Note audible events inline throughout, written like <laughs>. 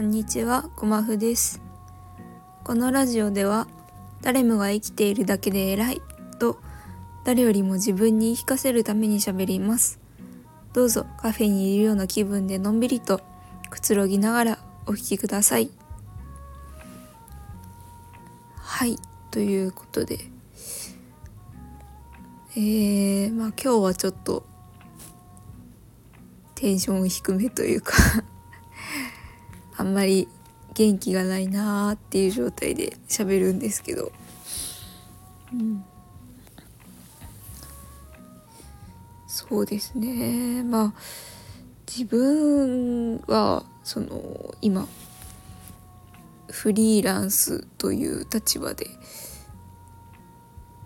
こんにちは、ごまふです。このラジオでは、誰もが生きているだけで偉いと、誰よりも自分に言い聞かせるために喋ります。どうぞカフェにいるような気分でのんびりとくつろぎながらお聞きください。はい、ということで、えー、まあ今日はちょっとテンション低めというかあんまり元気がないなーっていう状態で喋るんですけど、うん、そうですね。まあ自分はその今フリーランスという立場で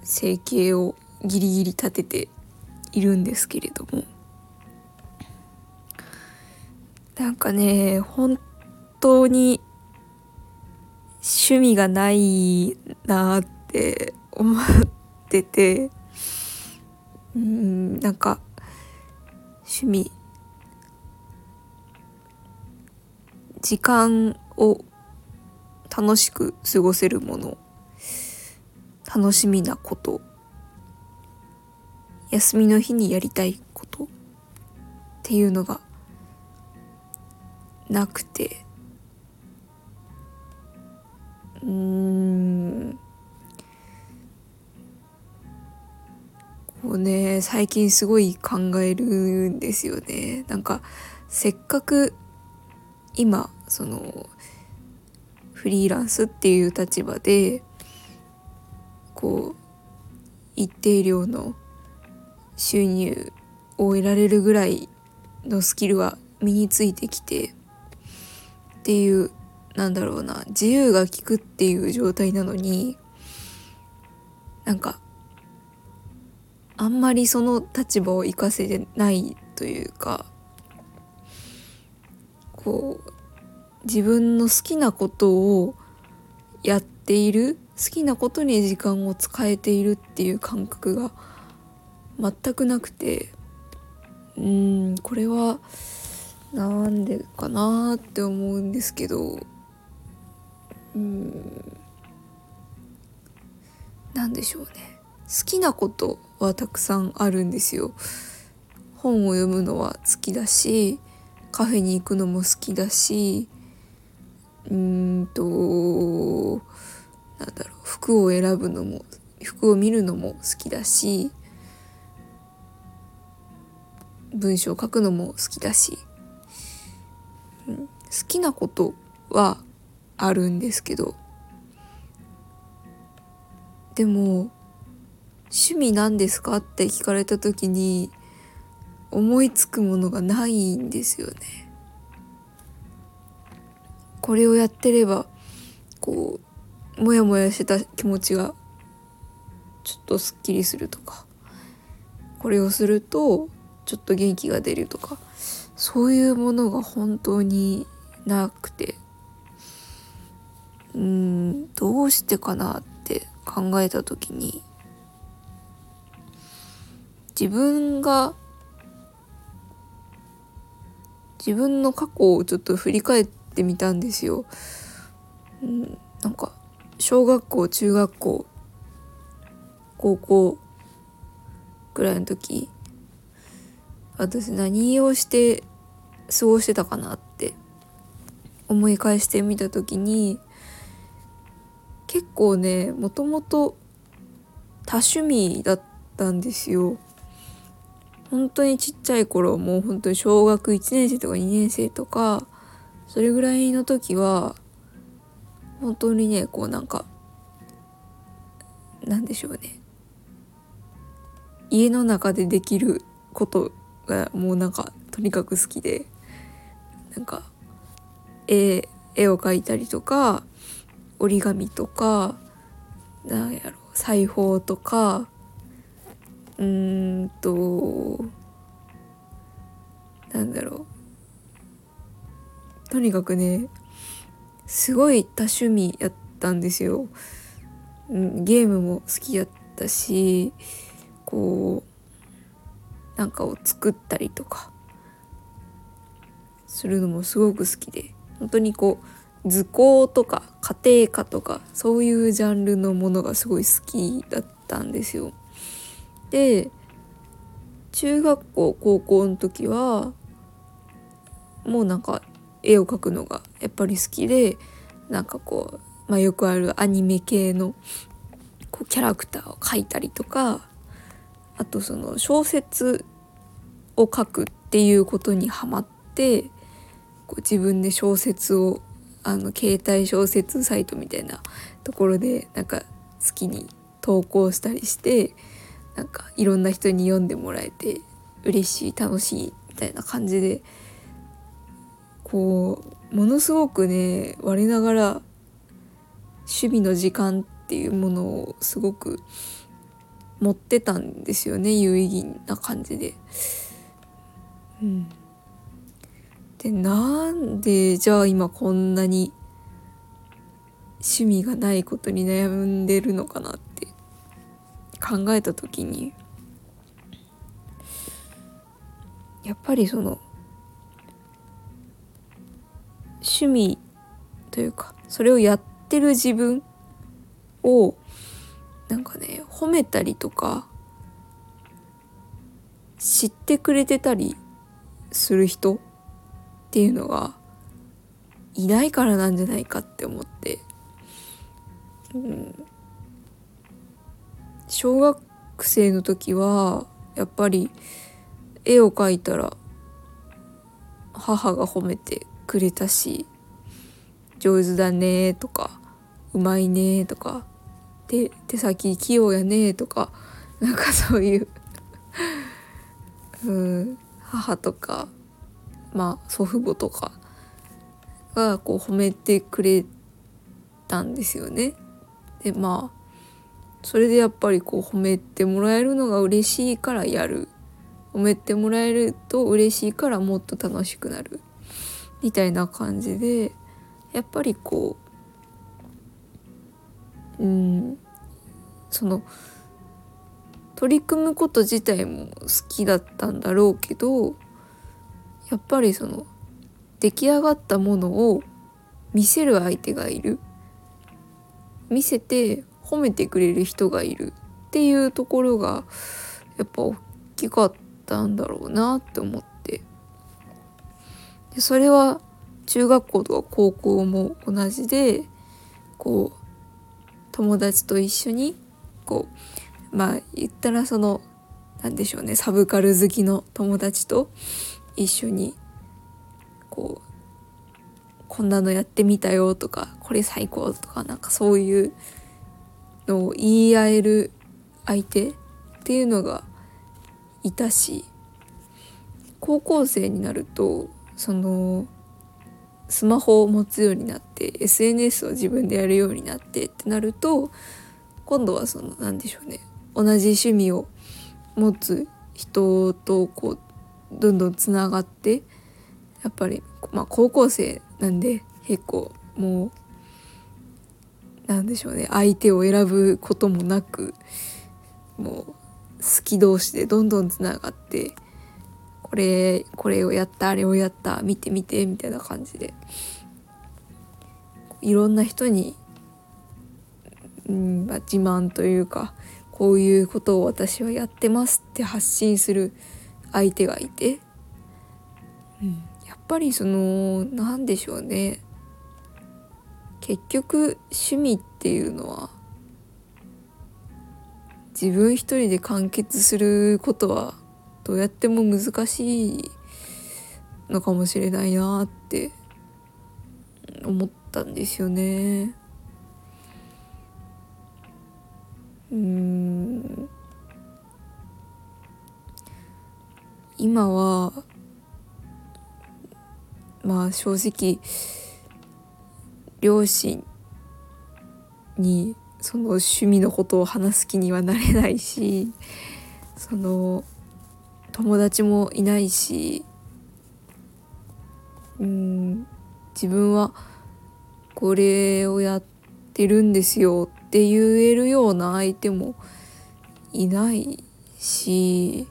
生計をギリギリ立てているんですけれども。なんかね本当に趣味がないなって思っててうんなんか趣味時間を楽しく過ごせるもの楽しみなこと休みの日にやりたいことっていうのがなくてうん。こうね最近すごい考えるんですよね。なんかせっかく今そのフリーランスっていう立場でこう一定量の収入を得られるぐらいのスキルは身についてきてっていうなんだろうな自由が利くっていう状態なのになんかあんまりその立場を生かせてないというかこう自分の好きなことをやっている好きなことに時間を使えているっていう感覚が全くなくてうーんこれはなんでかなって思うんですけど。うん。なんでしょうね。好きなことはたくさんあるんですよ。本を読むのは好きだしカフェに行くのも好きだしうんとなんだろう服を選ぶのも服を見るのも好きだし文章を書くのも好きだし、うん、好きなことはあるんですけどでも趣味なんですかって聞かれた時に思いつくものがないんですよね。これをやってればこうモヤモヤしてた気持ちがちょっとすっきりするとかこれをするとちょっと元気が出るとかそういうものが本当になくてうんどうしてかなって考えた時に自分が自分の過去をちょっと振り返ってみたんですよ。うん、なんか小学校中学校高校ぐらいの時私何をして過ごしてたかなって思い返してみた時に結構ねもともと多趣味だったんですよ。本当にちっちゃい頃もう本当に小学1年生とか2年生とかそれぐらいの時は本当にねこうなんかなんでしょうね家の中でできることがもうなんかとにかく好きでなんか絵絵を描いたりとか折り紙とかなんやろ裁縫とかうんとなんだろうとにかくねすごい多趣味やったんですよ。ゲームも好きやったしこうなんかを作ったりとかするのもすごく好きで本当にこう図工とか家庭科とかそういうジャンルのものがすごい好きだったんですよ。で中学校高校の時はもうなんか絵を描くのがやっぱり好きでなんかこう、まあ、よくあるアニメ系のこうキャラクターを描いたりとかあとその小説を書くっていうことにハマってこう自分で小説をあの携帯小説サイトみたいなところでなんか好きに投稿したりしてなんかいろんな人に読んでもらえて嬉しい楽しいみたいな感じでこうものすごくね我ながら趣味の時間っていうものをすごく持ってたんですよね有意義な感じで。うん、でなんでじゃあ今こんなに趣味がないことに悩んでるのかなって考えた時にやっぱりその趣味というかそれをやってる自分をなんかね褒めたりとか知ってくれてたりする人っていうのがいないからなんじゃないかって思って、うん、小学生の時はやっぱり絵を描いたら母が褒めてくれたし上手だねとかうまいねとか手手先器用やねとかなんかそういう。うん。母とかまあ祖父母とかがこう褒めてくれたんですよね。でまあそれでやっぱりこう褒めてもらえるのが嬉しいからやる褒めてもらえると嬉しいからもっと楽しくなるみたいな感じでやっぱりこううんその取り組むこと自体も好きだったんだろうけどやっぱりその出来上がったものを見せる相手がいる。見せて褒めてくれる人がいる。っていうところがやっぱ大きかったんだろうなって思って。でそれは中学校とか高校も同じでこう友達と一緒にこうまあ言ったらその何でしょうねサブカル好きの友達と一緒にこうこんなのやってみたよとかこれ最高とかなんかそういうのを言い合える相手っていうのがいたし高校生になるとそのスマホを持つようになって SNS を自分でやるようになってってなると今度はその何でしょうね同じ趣味を持つ人とこうどんどんつながってやっぱり、まあ、高校生なんで結構もうなんでしょうね。相手を選ぶこともなくもう好き同士でどんどんつながってこれこれをやったあれをやった見て見てみたいな感じでいろんな人に、うんまあ、自慢というかこういうことを私はやってますって発信する相手がいて、うん、やっぱりその何でしょうね。結局趣味っていうのは自分一人で完結することはどうやっても難しいのかもしれないなって思ったんですよね。うん今はまあ正直両親にその趣味のことを話す気にはなれないしその友達もいないしうん自分はこれをやってるんですよって言えるような相手もいないし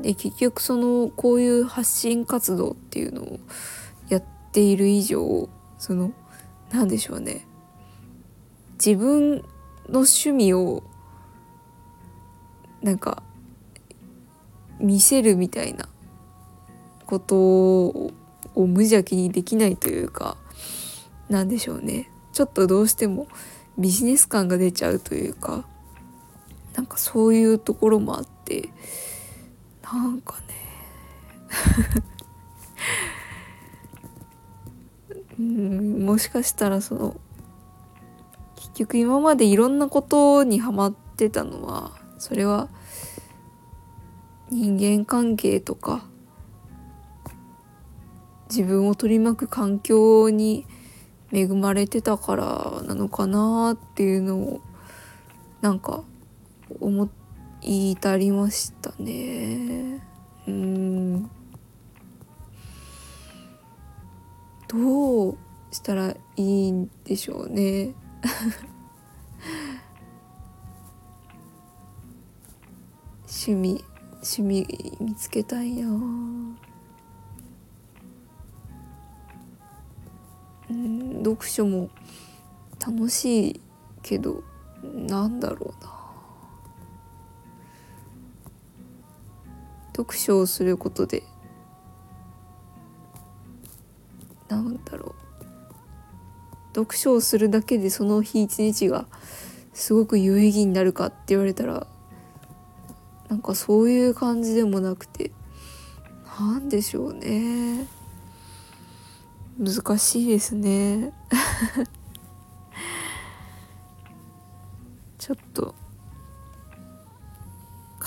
で結局そのこういう発信活動っていうのをやっている以上その何でしょうね。自分の趣味をなんか見せるみたいなことを無邪気にできないというかなんでしょうね。ちょっとどうしてもビジネス感が出ちゃうというかなんかそういうところもあってなんかね。うんもしかしたらその結局今までいろんなことにハマってたのはそれは人間関係とか自分を取り巻く環境に恵まれてたからなのかなっていうのをなんか思い至りましたね。うん。どうしたらいいんでしょうね。<laughs> 趣味趣味見つけたいな。うん読書も楽しいけどなんだろうな。読書をすることでなんだろう。読書をするだけでその日一日がすごく有意義になるかって言われたらなんかそういう感じでもなくてなんでしょうね。難しいですね。<laughs> ちょっと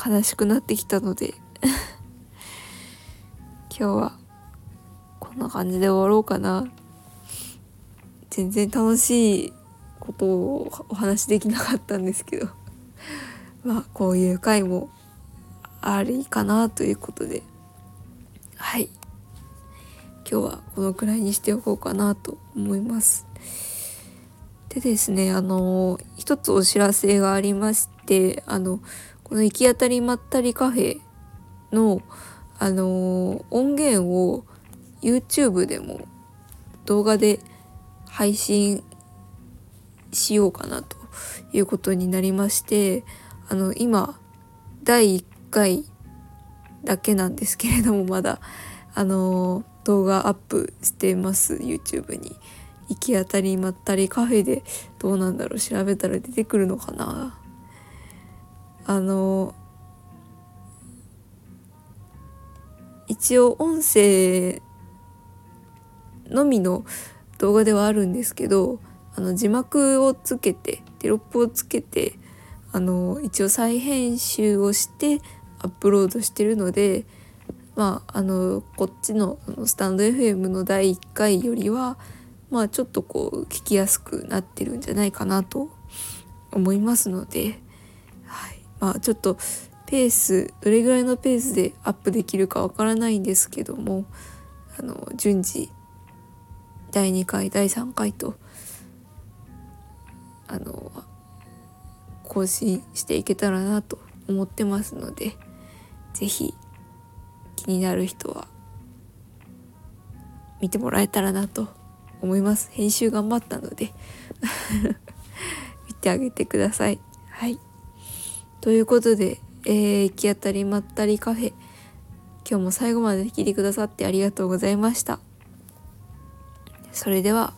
悲しくなってきたので今日はこんな感じで終わろうかな。全然楽しいことをお話しできなかったんですけど。<laughs> まあこういう回もありかなということで。はい。今日はこのくらいにしておこうかなと思います。でですねあの一つお知らせがありましてあのこの行き当たりまったりカフェのあの音源を YouTube でも動画で配信しようかなということになりましてあの今第1回だけなんですけれどもまだあの動画アップしてます YouTube に。行き当たりまったりカフェでどうなんだろう調べたら出てくるのかな。あの一応音声のみの動画ではあるんですけどあの字幕をつけてテロップをつけてあの一応再編集をしてアップロードしてるのでまああのこっちのスタンド FM の第1回よりはまあちょっとこう聞きやすくなってるんじゃないかなと思いますので、はい、まあちょっとペースどれぐらいのペースでアップできるかわからないんですけどもあの順次第2回第3回とあの更新していけたらなと思ってますので是非気になる人は見てもらえたらなと思います。編集頑張ったので <laughs> 見てあげてください。はい。ということで、えー、行き当たりまったりカフェ。今日も最後まで聞いてくださってありがとうございました。それでは。